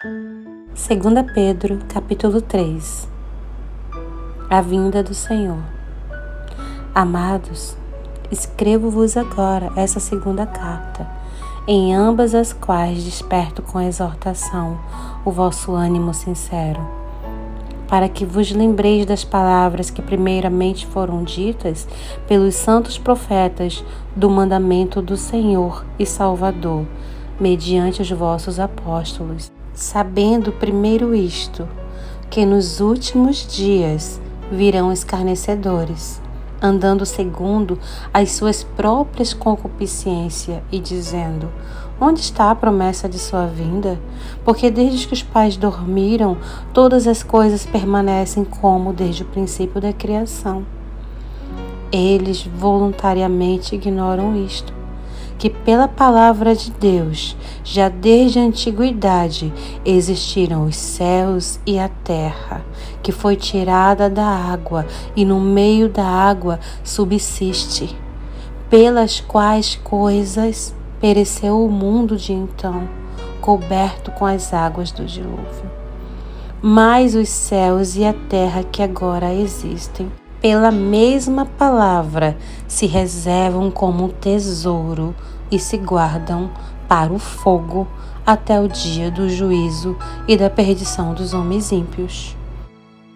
2 Pedro, capítulo 3 A vinda do Senhor. Amados, escrevo-vos agora essa segunda carta, em ambas as quais desperto com exortação o vosso ânimo sincero, para que vos lembreis das palavras que primeiramente foram ditas pelos santos profetas do mandamento do Senhor e Salvador, mediante os vossos apóstolos sabendo primeiro isto, que nos últimos dias virão escarnecedores, andando segundo as suas próprias concupiscências e dizendo: Onde está a promessa de sua vinda? Porque desde que os pais dormiram, todas as coisas permanecem como desde o princípio da criação. Eles voluntariamente ignoram isto que pela palavra de Deus, já desde a antiguidade, existiram os céus e a terra, que foi tirada da água e no meio da água subsiste, pelas quais coisas pereceu o mundo de então, coberto com as águas do dilúvio. Mas os céus e a terra que agora existem pela mesma palavra, se reservam como tesouro e se guardam para o fogo até o dia do juízo e da perdição dos homens ímpios.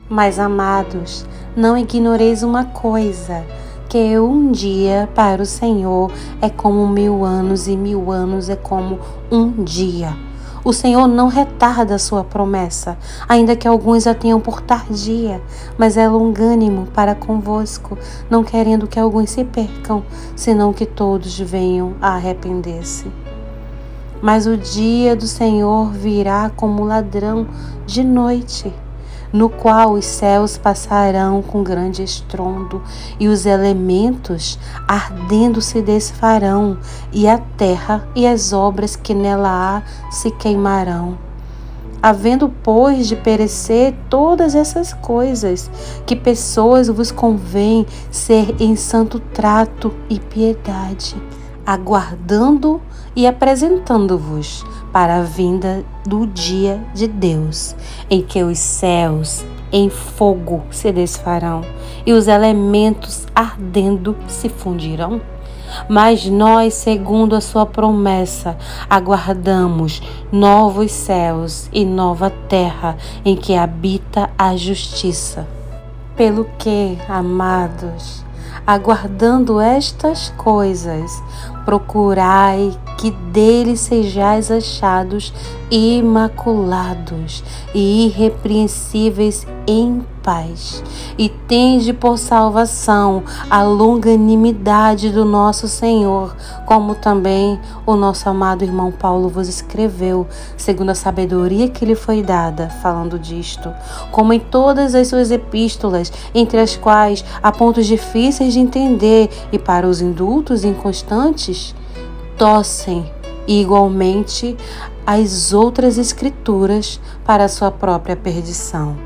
Mas, amados, não ignoreis uma coisa: que um dia para o Senhor é como mil anos, e mil anos é como um dia. O Senhor não retarda a sua promessa, ainda que alguns a tenham por tardia, mas é longânimo para convosco, não querendo que alguns se percam, senão que todos venham a arrepender-se. Mas o dia do Senhor virá como ladrão de noite no qual os céus passarão com grande estrondo, e os elementos ardendo se desfarão, e a terra e as obras que nela há se queimarão. Havendo, pois, de perecer todas essas coisas, que pessoas vos convém ser em santo trato e piedade, aguardando e apresentando-vos para a vinda do dia de Deus, em que os céus em fogo se desfarão e os elementos ardendo se fundirão. Mas nós, segundo a sua promessa, aguardamos novos céus e nova terra em que habita a justiça. Pelo que, amados, aguardando estas coisas, procurai que dele sejais achados imaculados e irrepreensíveis em paz, e tende por salvação a longanimidade do nosso Senhor, como também o nosso amado irmão Paulo vos escreveu, segundo a sabedoria que lhe foi dada, falando disto, como em todas as suas epístolas, entre as quais há pontos difíceis de entender e para os indultos inconstantes, tossem igualmente as outras escrituras para sua própria perdição.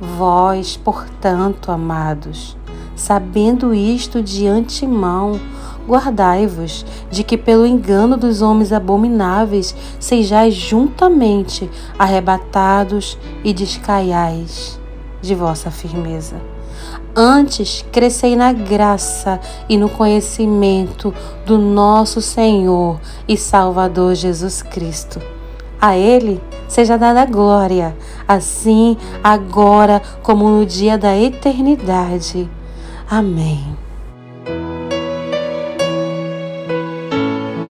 Vós, portanto, amados, sabendo isto de antemão, guardai-vos de que pelo engano dos homens abomináveis sejais juntamente arrebatados e descaiais de vossa firmeza. Antes, crescei na graça e no conhecimento do nosso Senhor e Salvador Jesus Cristo. A Ele seja dada glória, assim, agora, como no dia da eternidade. Amém.